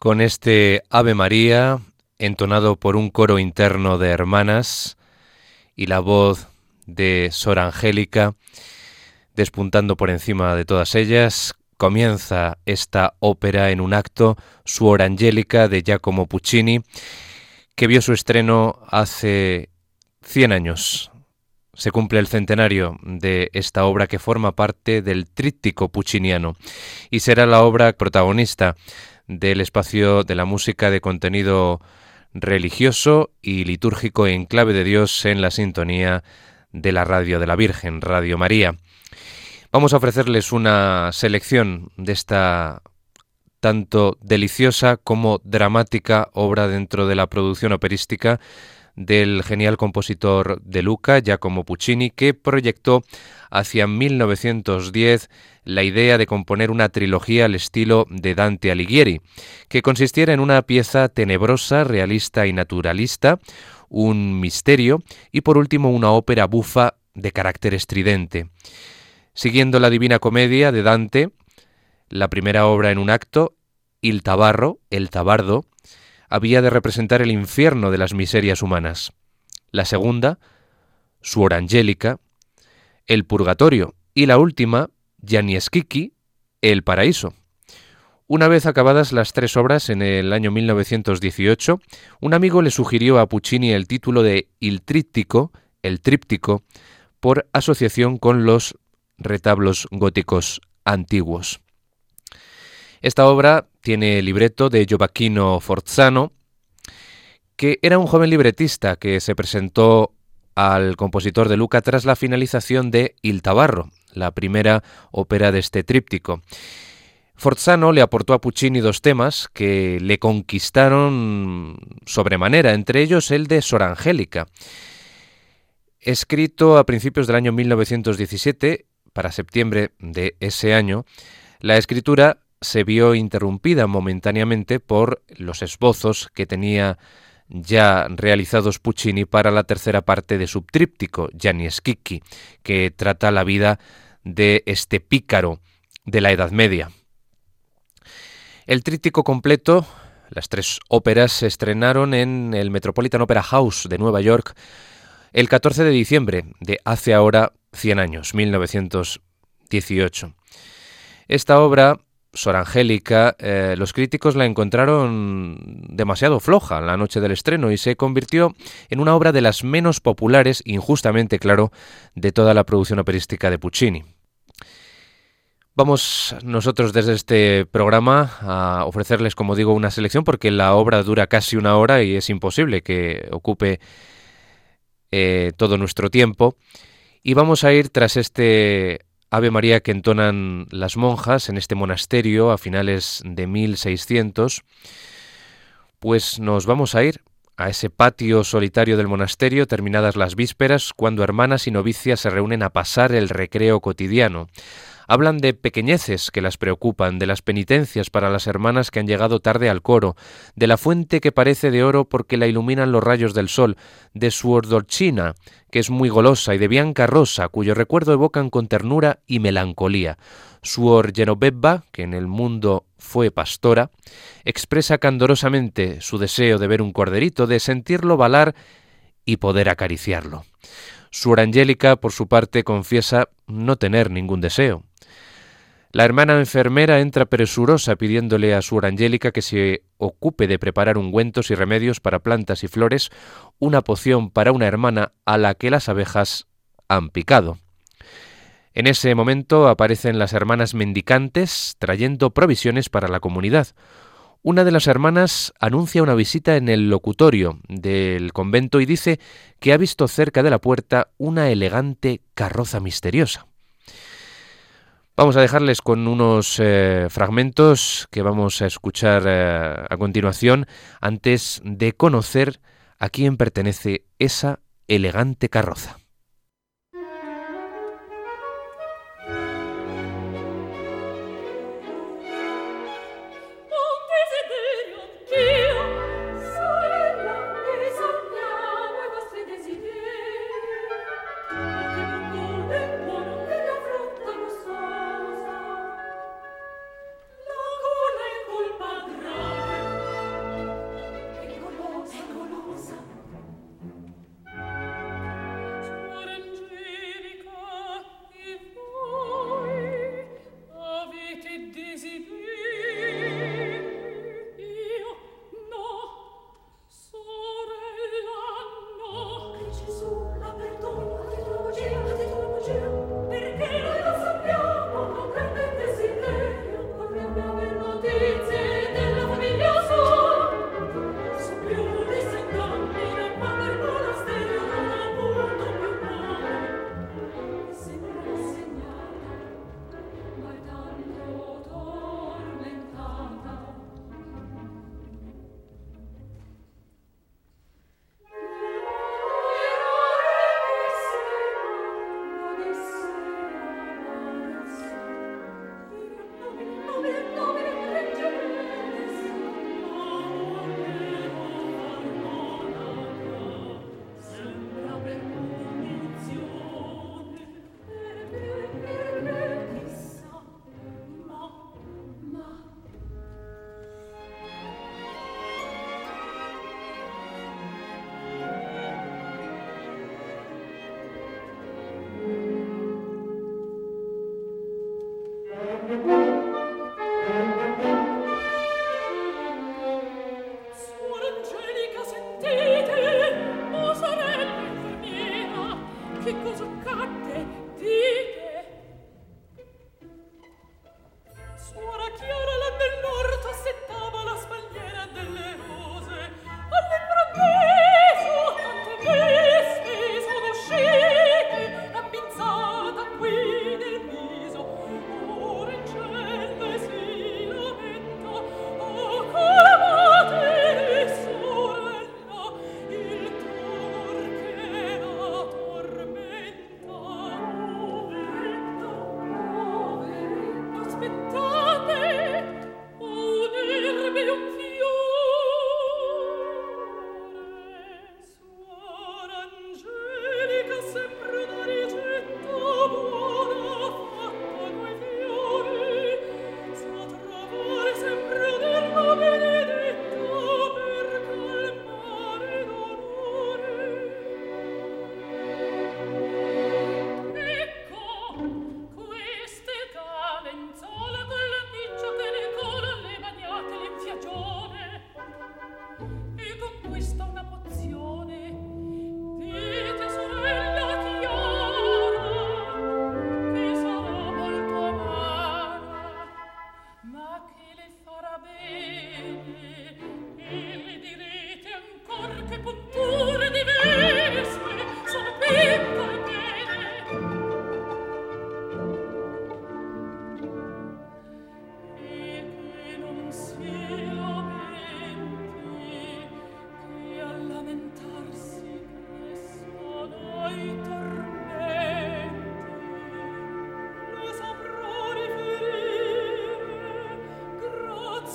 Con este Ave María, entonado por un coro interno de hermanas y la voz de Sor Angélica, despuntando por encima de todas ellas, comienza esta ópera en un acto, Suor Angélica de Giacomo Puccini, que vio su estreno hace 100 años. Se cumple el centenario de esta obra que forma parte del tríptico pucciniano y será la obra protagonista del espacio de la música de contenido religioso y litúrgico en clave de Dios en la sintonía de la radio de la Virgen, Radio María. Vamos a ofrecerles una selección de esta tanto deliciosa como dramática obra dentro de la producción operística del genial compositor de Luca, Giacomo Puccini, que proyectó hacia 1910 la idea de componer una trilogía al estilo de Dante Alighieri, que consistiera en una pieza tenebrosa, realista y naturalista, un misterio y por último una ópera bufa de carácter estridente. Siguiendo la Divina Comedia de Dante, la primera obra en un acto, Il Tabarro, el Tabardo, había de representar el infierno de las miserias humanas. La segunda, Suor Angélica, el Purgatorio, y la última, Janieskiki, el Paraíso. Una vez acabadas las tres obras en el año 1918, un amigo le sugirió a Puccini el título de Il Tríptico, el Tríptico, por asociación con los retablos góticos antiguos. Esta obra tiene libreto de Giovacchino Forzano, que era un joven libretista que se presentó al compositor de Luca tras la finalización de Il Tabarro, la primera ópera de este tríptico. Forzano le aportó a Puccini dos temas que le conquistaron sobremanera, entre ellos el de Sor Angélica. Escrito a principios del año 1917, para septiembre de ese año, la escritura se vio interrumpida momentáneamente por los esbozos que tenía ya realizados Puccini para la tercera parte de su tríptico, Gianni Schicchi, que trata la vida de este pícaro de la Edad Media. El tríptico completo, las tres óperas, se estrenaron en el Metropolitan Opera House de Nueva York el 14 de diciembre de hace ahora 100 años, 1918. Esta obra, Sor Angélica, eh, los críticos la encontraron demasiado floja la noche del estreno y se convirtió en una obra de las menos populares, injustamente claro, de toda la producción operística de Puccini. Vamos nosotros desde este programa a ofrecerles, como digo, una selección porque la obra dura casi una hora y es imposible que ocupe eh, todo nuestro tiempo. Y vamos a ir tras este Ave María que entonan las monjas en este monasterio a finales de 1600, pues nos vamos a ir a ese patio solitario del monasterio terminadas las vísperas, cuando hermanas y novicias se reúnen a pasar el recreo cotidiano. Hablan de pequeñeces que las preocupan, de las penitencias para las hermanas que han llegado tarde al coro, de la fuente que parece de oro porque la iluminan los rayos del sol, de su ordolchina, que es muy golosa, y de Bianca Rosa, cuyo recuerdo evocan con ternura y melancolía. Suor Genoveva, que en el mundo fue pastora, expresa candorosamente su deseo de ver un corderito, de sentirlo balar y poder acariciarlo. Suor Angélica, por su parte, confiesa no tener ningún deseo. La hermana enfermera entra presurosa pidiéndole a su Angélica que se ocupe de preparar ungüentos y remedios para plantas y flores, una poción para una hermana a la que las abejas han picado. En ese momento aparecen las hermanas mendicantes trayendo provisiones para la comunidad. Una de las hermanas anuncia una visita en el locutorio del convento y dice que ha visto cerca de la puerta una elegante carroza misteriosa. Vamos a dejarles con unos eh, fragmentos que vamos a escuchar eh, a continuación antes de conocer a quién pertenece esa elegante carroza.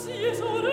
Jesus.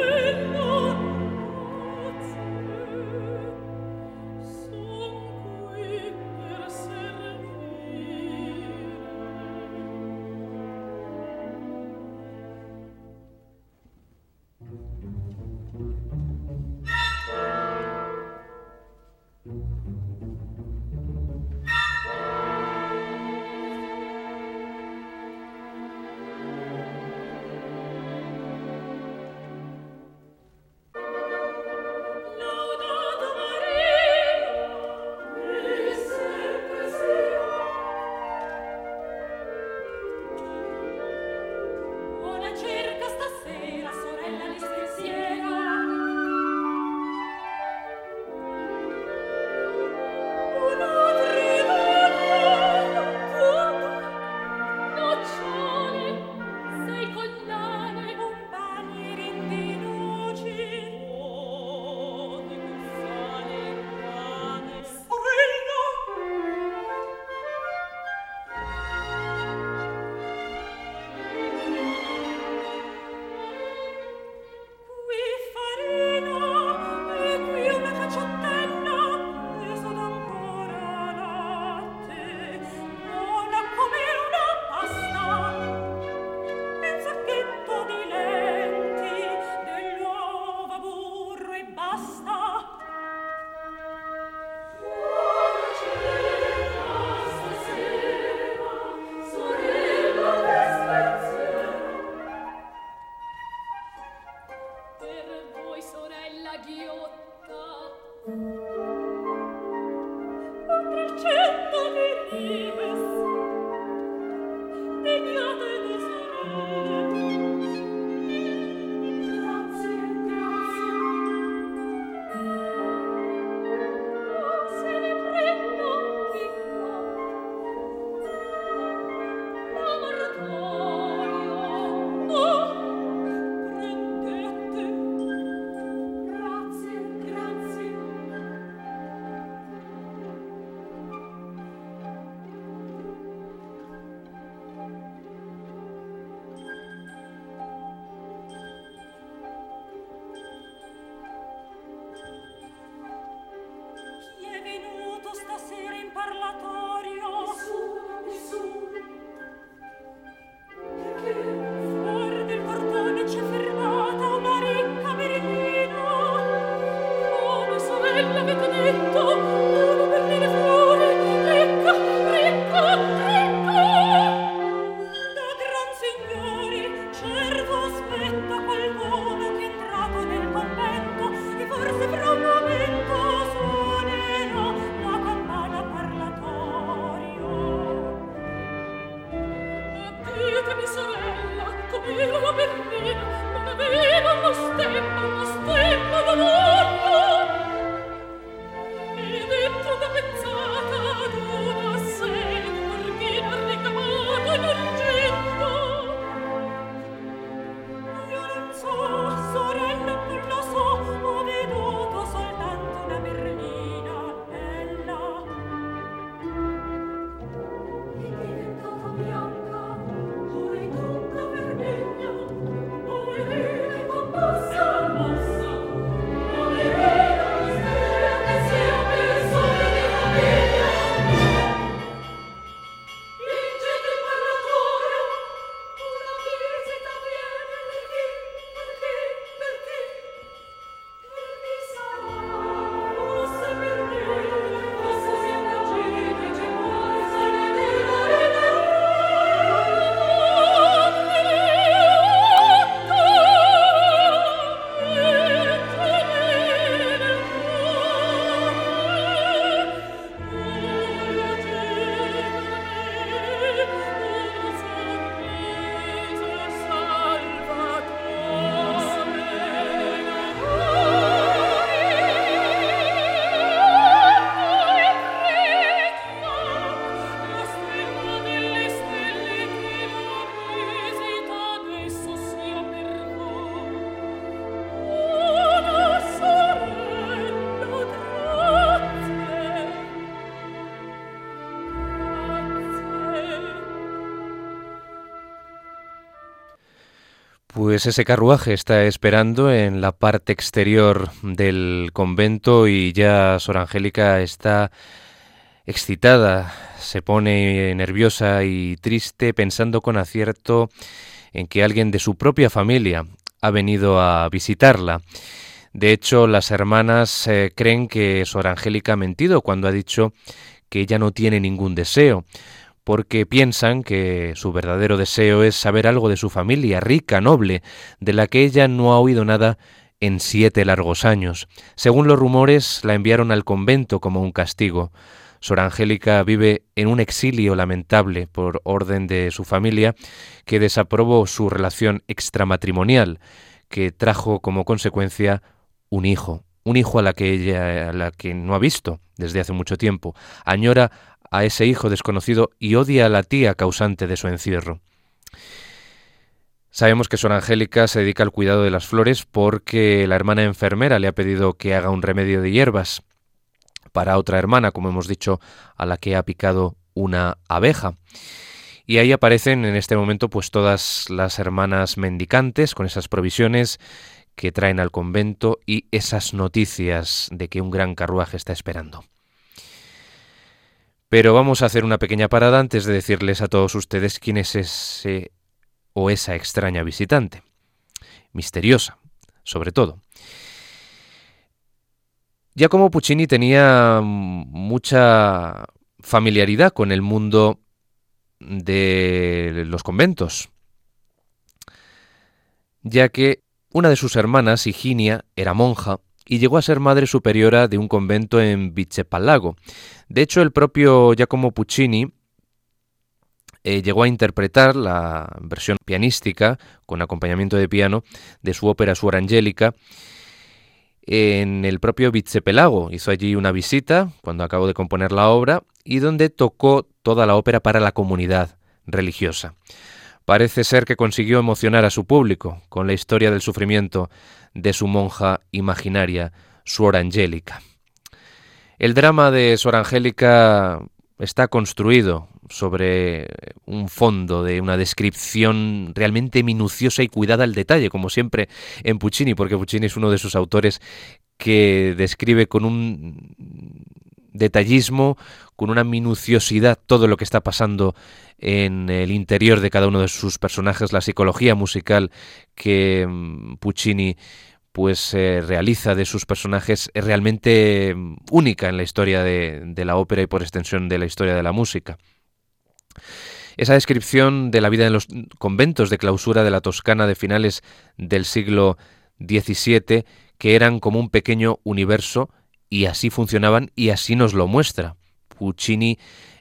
Pues ese carruaje está esperando en la parte exterior del convento y ya Sor Angélica está excitada, se pone nerviosa y triste pensando con acierto en que alguien de su propia familia ha venido a visitarla. De hecho, las hermanas eh, creen que Sor Angélica ha mentido cuando ha dicho que ella no tiene ningún deseo porque piensan que su verdadero deseo es saber algo de su familia rica, noble, de la que ella no ha oído nada en siete largos años. Según los rumores, la enviaron al convento como un castigo. Sor Angélica vive en un exilio lamentable por orden de su familia, que desaprobó su relación extramatrimonial, que trajo como consecuencia un hijo, un hijo a la que ella a la que no ha visto desde hace mucho tiempo. Añora a ese hijo desconocido y odia a la tía causante de su encierro. Sabemos que Sor Angélica se dedica al cuidado de las flores porque la hermana enfermera le ha pedido que haga un remedio de hierbas para otra hermana, como hemos dicho, a la que ha picado una abeja. Y ahí aparecen en este momento pues todas las hermanas mendicantes con esas provisiones que traen al convento y esas noticias de que un gran carruaje está esperando. Pero vamos a hacer una pequeña parada antes de decirles a todos ustedes quién es ese o esa extraña visitante. Misteriosa, sobre todo. Giacomo Puccini tenía mucha familiaridad con el mundo de los conventos, ya que una de sus hermanas, Higinia, era monja y llegó a ser madre superiora de un convento en Vicepalago. De hecho, el propio Giacomo Puccini eh, llegó a interpretar la versión pianística con acompañamiento de piano de su ópera Suor Angélica en el propio Vicepelago. Hizo allí una visita cuando acabó de componer la obra y donde tocó toda la ópera para la comunidad religiosa. Parece ser que consiguió emocionar a su público con la historia del sufrimiento de su monja imaginaria, Suor Angélica. El drama de Suor Angélica está construido sobre un fondo de una descripción realmente minuciosa y cuidada al detalle, como siempre en Puccini, porque Puccini es uno de sus autores que describe con un detallismo, con una minuciosidad todo lo que está pasando en el interior de cada uno de sus personajes, la psicología musical que mm, Puccini pues eh, realiza de sus personajes es realmente mm, única en la historia de, de la ópera y por extensión de la historia de la música. Esa descripción de la vida en los conventos de clausura de la Toscana de finales del siglo XVII, que eran como un pequeño universo y así funcionaban y así nos lo muestra. Puccini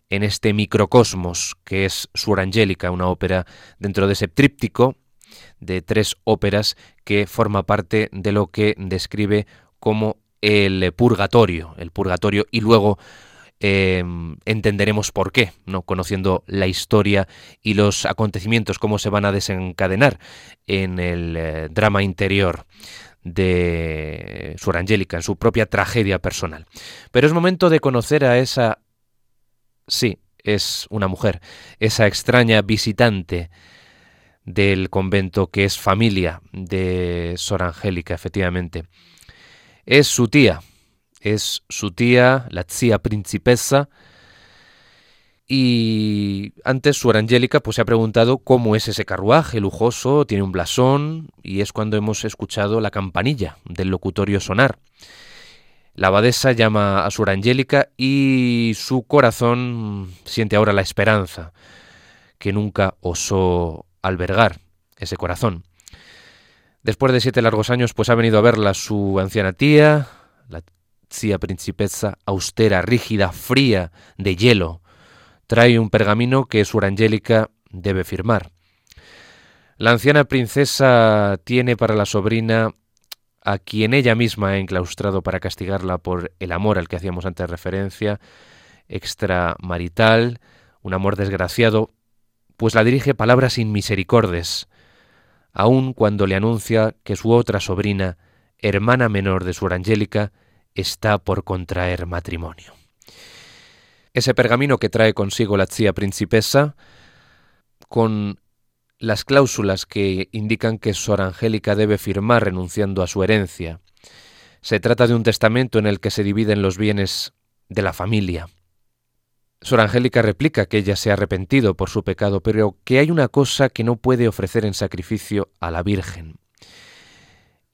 en este microcosmos que es Suor Angélica, una ópera dentro de ese tríptico de tres óperas que forma parte de lo que describe como el purgatorio, el purgatorio y luego em, entenderemos por qué, ¿no? conociendo la historia y los acontecimientos, cómo se van a desencadenar en el eh, drama interior de Suor Angélica, en su propia tragedia personal. Pero es momento de conocer a esa... Sí, es una mujer, esa extraña visitante del convento que es familia de Sor Angélica, efectivamente. Es su tía, es su tía, la tía principesa, y antes Suor Angélica pues se ha preguntado cómo es ese carruaje lujoso, tiene un blasón, y es cuando hemos escuchado la campanilla del locutorio sonar. La abadesa llama a Suor Angélica y su corazón siente ahora la esperanza que nunca osó albergar ese corazón. Después de siete largos años, pues ha venido a verla su anciana tía, la tía principesa, austera, rígida, fría, de hielo. Trae un pergamino que su Angélica debe firmar. La anciana princesa tiene para la sobrina a quien ella misma ha enclaustrado para castigarla por el amor al que hacíamos antes referencia, extramarital, un amor desgraciado, pues la dirige palabras sin misericordes, aun cuando le anuncia que su otra sobrina, hermana menor de su Angélica, está por contraer matrimonio. Ese pergamino que trae consigo la tía principesa, con las cláusulas que indican que Sor Angélica debe firmar renunciando a su herencia. Se trata de un testamento en el que se dividen los bienes de la familia. Sor Angélica replica que ella se ha arrepentido por su pecado, pero que hay una cosa que no puede ofrecer en sacrificio a la Virgen.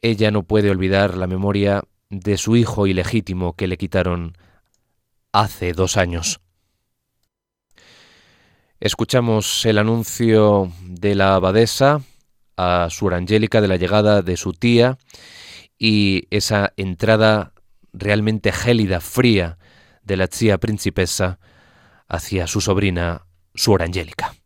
Ella no puede olvidar la memoria de su hijo ilegítimo que le quitaron hace dos años. Escuchamos el anuncio de la abadesa a Sor Angélica de la llegada de su tía y esa entrada realmente gélida, fría de la tía principesa hacia su sobrina, Suor Angélica.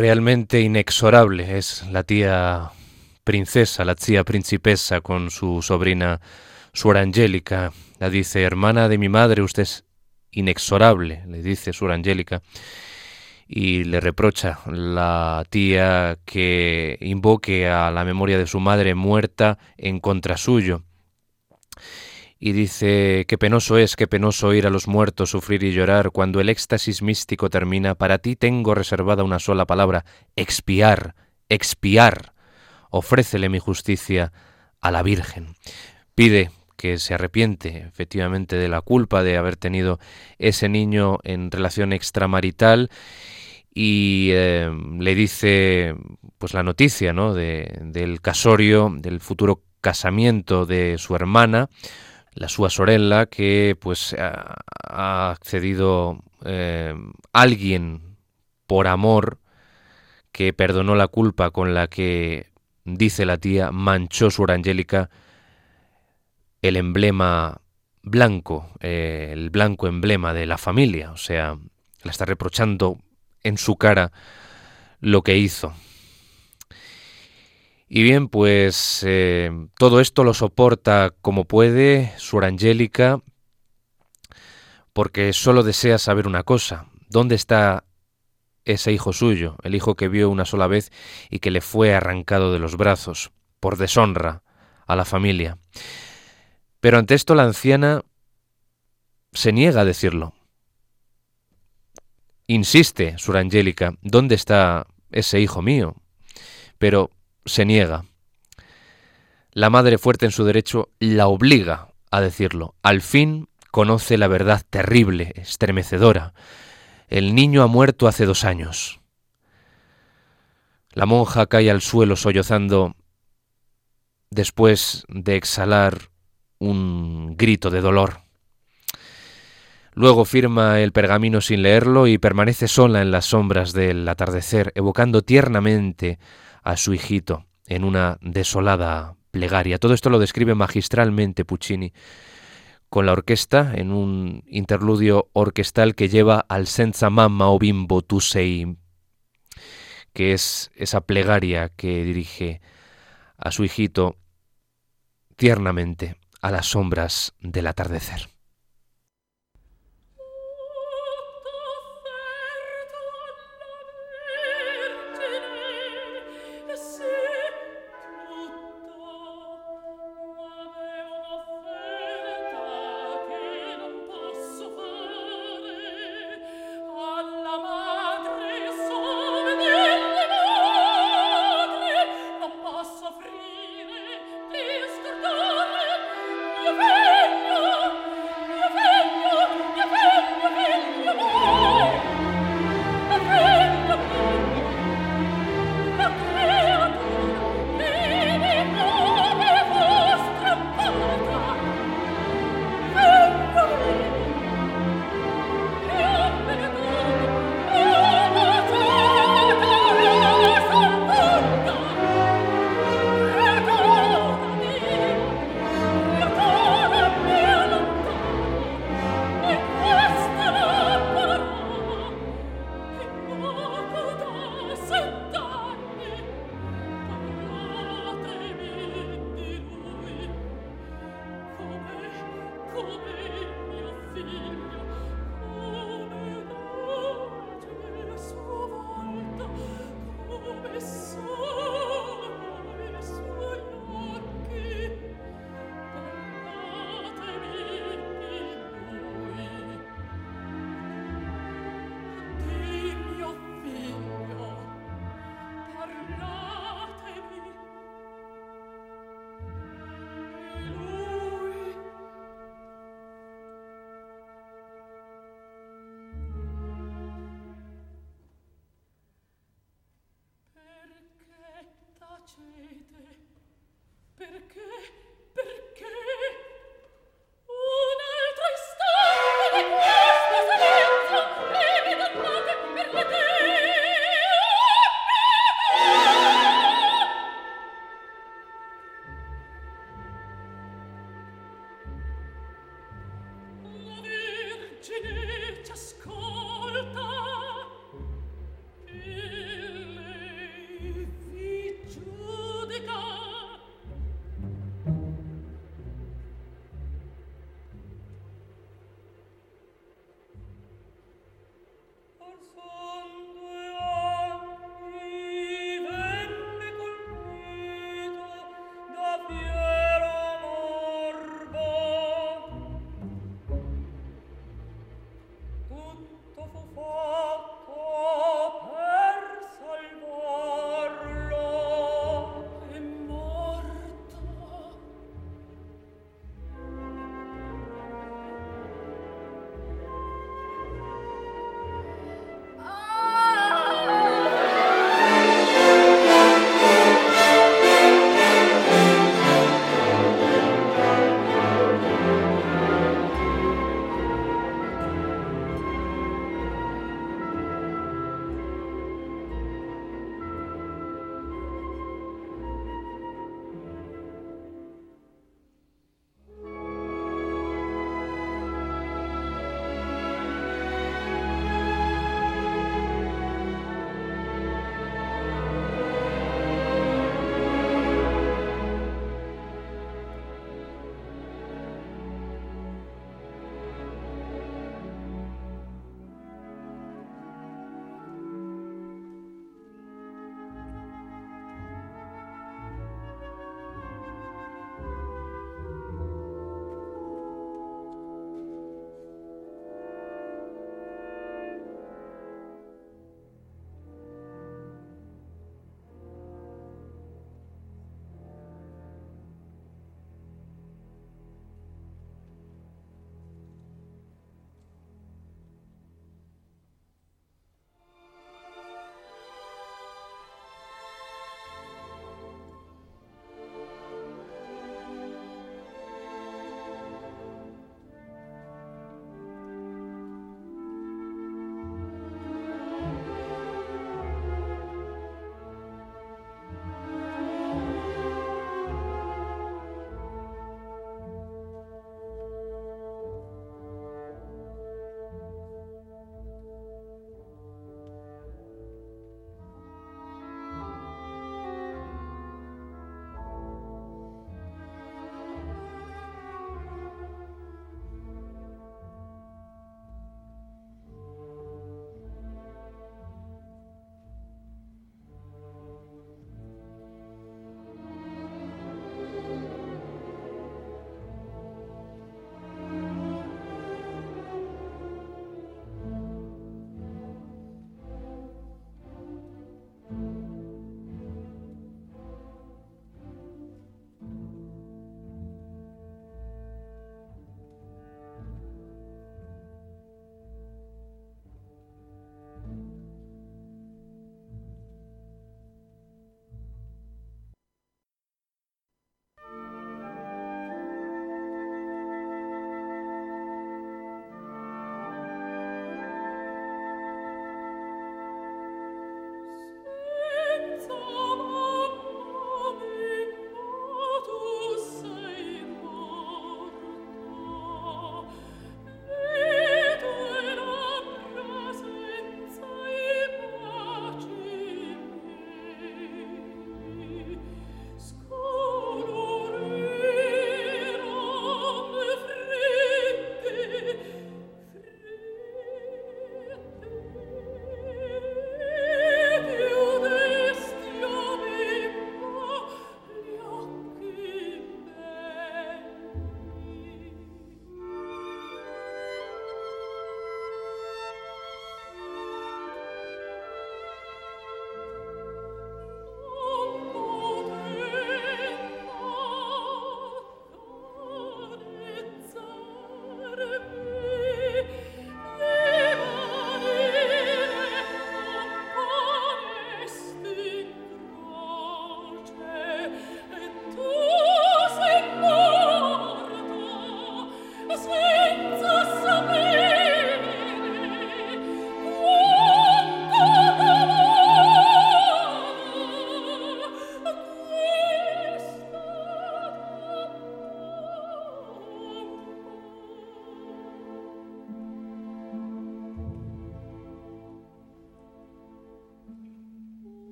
Realmente inexorable es la tía princesa, la tía principesa con su sobrina Suor Angélica. La dice, hermana de mi madre, usted es inexorable, le dice Suor Angélica y le reprocha la tía que invoque a la memoria de su madre muerta en contra suyo. Y dice, qué penoso es, qué penoso oír a los muertos sufrir y llorar. Cuando el éxtasis místico termina, para ti tengo reservada una sola palabra, expiar, expiar. Ofrécele mi justicia a la Virgen. Pide que se arrepiente efectivamente de la culpa de haber tenido ese niño en relación extramarital y eh, le dice pues la noticia ¿no? de, del casorio, del futuro casamiento de su hermana, la sua sorella, que pues ha, accedido eh, alguien por amor que perdonó la culpa con la que, dice la tía, manchó su Angélica el emblema blanco, eh, el blanco emblema de la familia, o sea, la está reprochando en su cara lo que hizo. Y bien, pues eh, todo esto lo soporta como puede Suor Angélica, porque solo desea saber una cosa, ¿dónde está ese hijo suyo, el hijo que vio una sola vez y que le fue arrancado de los brazos, por deshonra a la familia? Pero ante esto la anciana se niega a decirlo. Insiste, Sur Angélica, ¿dónde está ese hijo mío? Pero se niega. La madre fuerte en su derecho la obliga a decirlo. Al fin conoce la verdad terrible, estremecedora. El niño ha muerto hace dos años. La monja cae al suelo sollozando después de exhalar un grito de dolor. Luego firma el pergamino sin leerlo y permanece sola en las sombras del atardecer, evocando tiernamente a su hijito en una desolada plegaria. Todo esto lo describe magistralmente Puccini con la orquesta en un interludio orquestal que lleva al Senza Mamma o Bimbo Tu Sei, que es esa plegaria que dirige a su hijito tiernamente a las sombras del atardecer.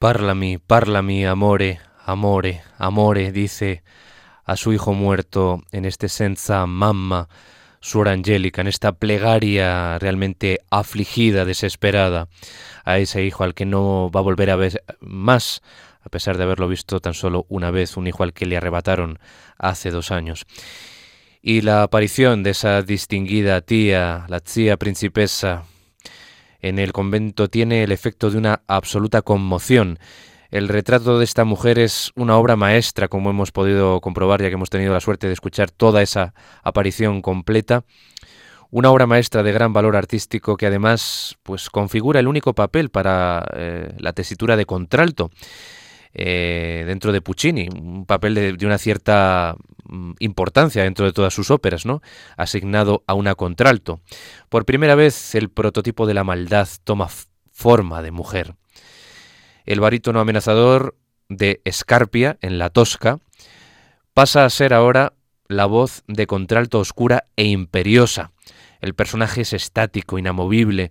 Parlami, parlami, amore, amore, amore, dice a su hijo muerto en este senza mamma, su angélica, en esta plegaria realmente afligida, desesperada, a ese hijo al que no va a volver a ver más, a pesar de haberlo visto tan solo una vez, un hijo al que le arrebataron hace dos años. Y la aparición de esa distinguida tía, la tía principesa, en el convento tiene el efecto de una absoluta conmoción. El retrato de esta mujer es una obra maestra, como hemos podido comprobar ya que hemos tenido la suerte de escuchar toda esa aparición completa. Una obra maestra de gran valor artístico que además pues configura el único papel para eh, la tesitura de contralto eh, dentro de Puccini, un papel de, una cierta importancia dentro de todas sus óperas, ¿no? asignado a una contralto. Por primera vez el prototipo de la maldad toma forma de mujer. El barítono amenazador de Escarpia en La Tosca pasa a ser ahora la voz de contralto oscura e imperiosa. El personaje es estático, inamovible.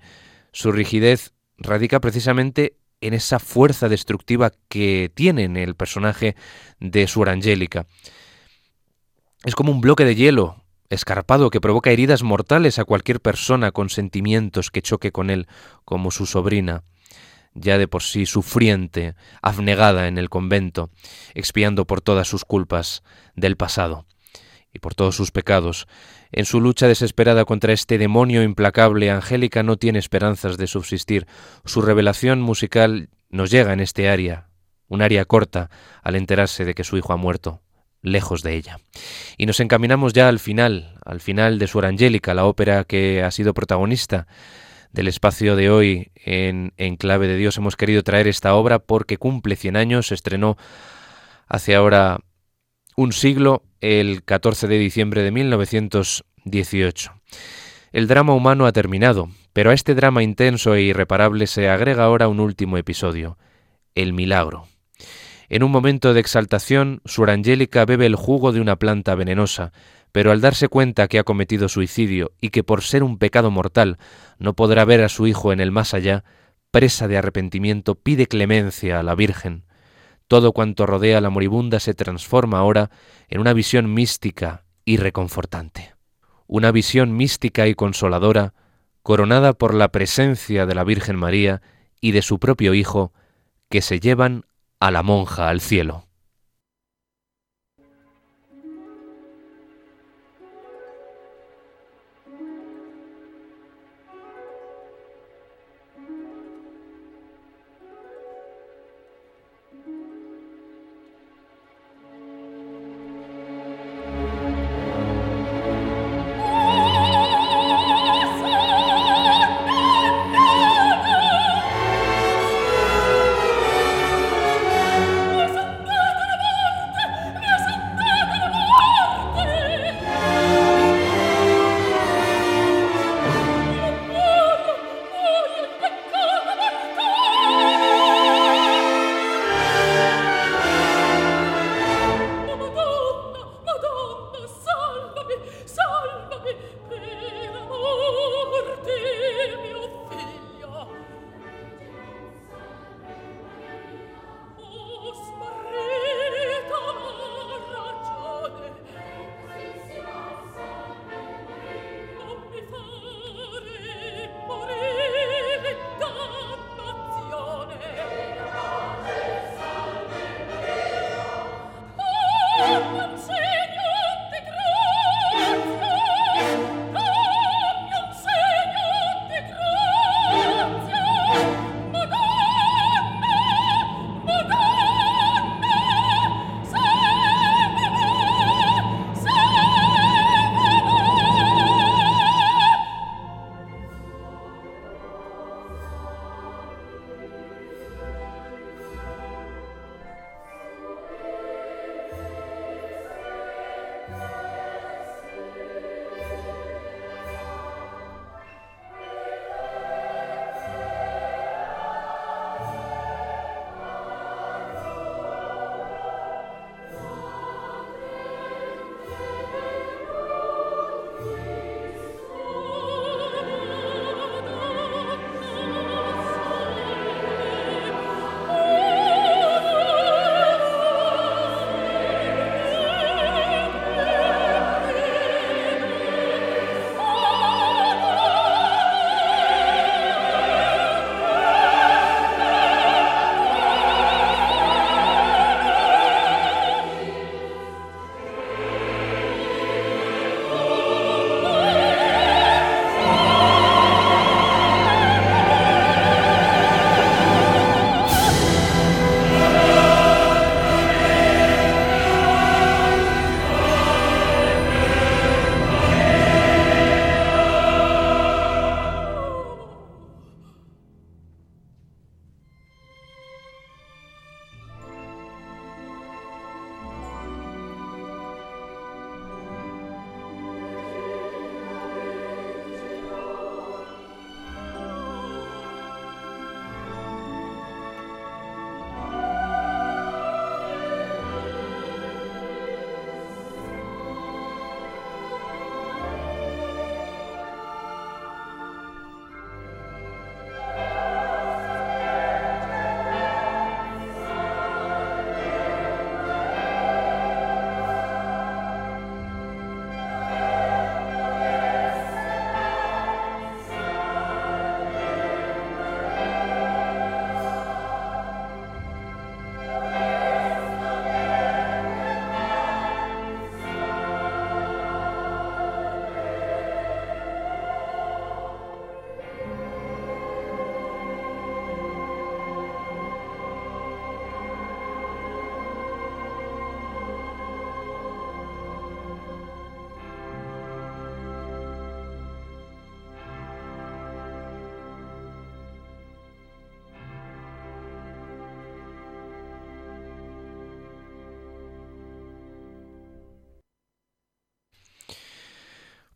Su rigidez radica precisamente en esa fuerza destructiva que tiene en el personaje de su Angélica. Es como un bloque de hielo escarpado que provoca heridas mortales a cualquier persona con sentimientos que choque con él, como su sobrina, ya de por sí sufriente, abnegada en el convento, expiando por todas sus culpas del pasado y por todos sus pecados, en su lucha desesperada contra este demonio implacable, Angélica no tiene esperanzas de subsistir. Su revelación musical nos llega en este área, un área corta, al enterarse de que su hijo ha muerto, lejos de ella. Y nos encaminamos ya al final, al final de su Angélica, la ópera que ha sido protagonista del espacio de hoy en, en Clave de Dios. Hemos querido traer esta obra porque cumple 100 años, estrenó hace ahora un siglo el 14 de diciembre de 1918. El drama humano ha terminado, pero a este drama intenso e irreparable se agrega ahora un último episodio, el milagro. En un momento de exaltación, Suor Angélica bebe el jugo de una planta venenosa, pero al darse cuenta que ha cometido suicidio y que por ser un pecado mortal no podrá ver a su hijo en el más allá, presa de arrepentimiento, pide clemencia a la Virgen. Todo cuanto rodea a la moribunda se transforma ahora en una visión mística y reconfortante. Una visión mística y consoladora, coronada por la presencia de la Virgen María y de su propio Hijo, que se llevan a la monja al cielo.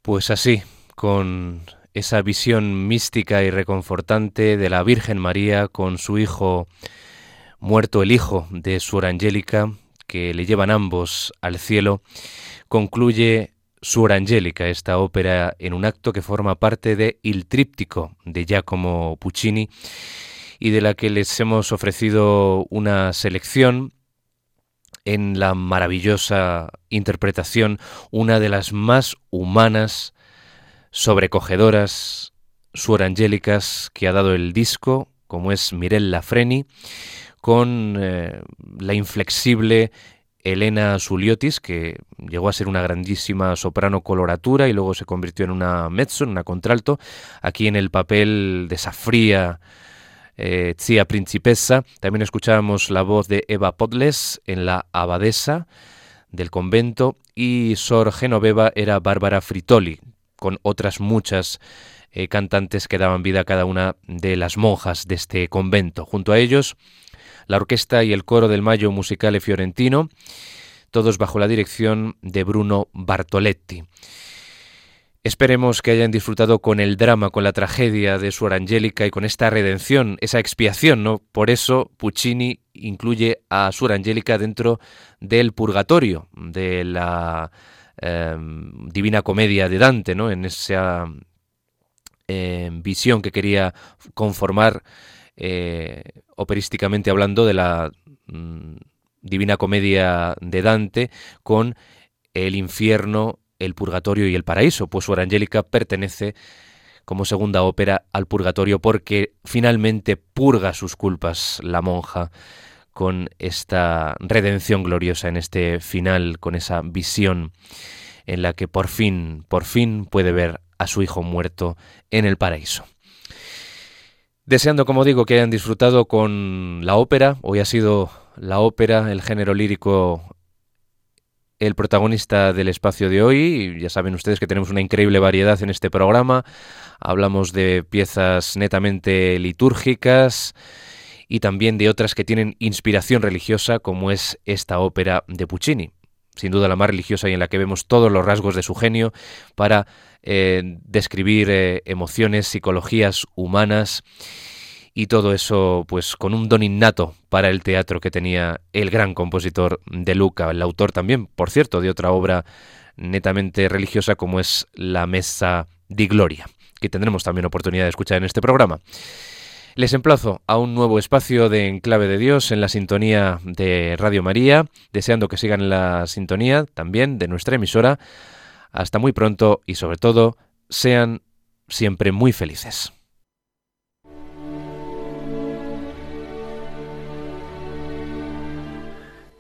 Pues así, con esa visión mística y reconfortante de la Virgen María con su hijo muerto, el hijo de su hora angélica, que le llevan ambos al cielo, concluye su hora angélica, esta ópera en un acto que forma parte de Il Tríptico de Giacomo Puccini y de la que les hemos ofrecido una selección en la maravillosa interpretación, una de las más humanas, sobrecogedoras, suorangélicas que ha dado el disco, como es Mirella Freni, con eh, la inflexible Elena Suliotis, que llegó a ser una grandísima soprano coloratura y luego se convirtió en una mezzo, en una contralto, aquí en el papel de esa fría eh, Tzia Principessa. También escuchábamos la voz de Eva Podles en la abadesa del convento y Sor Genoveva era Bárbara Fritoli, con otras muchas eh, cantantes que daban vida a cada una de las monjas de este convento. Junto a ellos, la orquesta y el coro del Mayo Musicale Fiorentino, todos bajo la dirección de Bruno Bartoletti. Esperemos que hayan disfrutado con el drama, con la tragedia de su Angélica y con esta redención, esa expiación, ¿no? Por eso Puccini incluye a su Angélica dentro del purgatorio, de la em, Divina Comedia de Dante, ¿no? En esa em, visión que quería conformar eh, operísticamente hablando de la mm, Divina Comedia de Dante con el infierno el purgatorio y el paraíso, pues su Angélica pertenece como segunda ópera al purgatorio porque finalmente purga sus culpas la monja con esta redención gloriosa en este final, con esa visión en la que por fin, por fin puede ver a su hijo muerto en el paraíso. Deseando, como digo, que hayan disfrutado con la ópera. Hoy ha sido la ópera, el género lírico el protagonista del espacio de hoy. Ya saben ustedes que tenemos una increíble variedad en este programa. Hablamos de piezas netamente litúrgicas y también de otras que tienen inspiración religiosa, como es esta ópera de Puccini. Sin duda la más religiosa y en la que vemos todos los rasgos de su genio para eh, describir eh, emociones, psicologías humanas y todo eso pues con un don innato para el teatro que tenía el gran compositor de Luca, el autor también, por cierto, de otra obra netamente religiosa como es La Mesa di Gloria, que tendremos también oportunidad de escuchar en este programa. Les emplazo a un nuevo espacio de Enclave de Dios en la sintonía de Radio María, deseando que sigan en la sintonía también de nuestra emisora. Hasta muy pronto y sobre todo, sean siempre muy felices.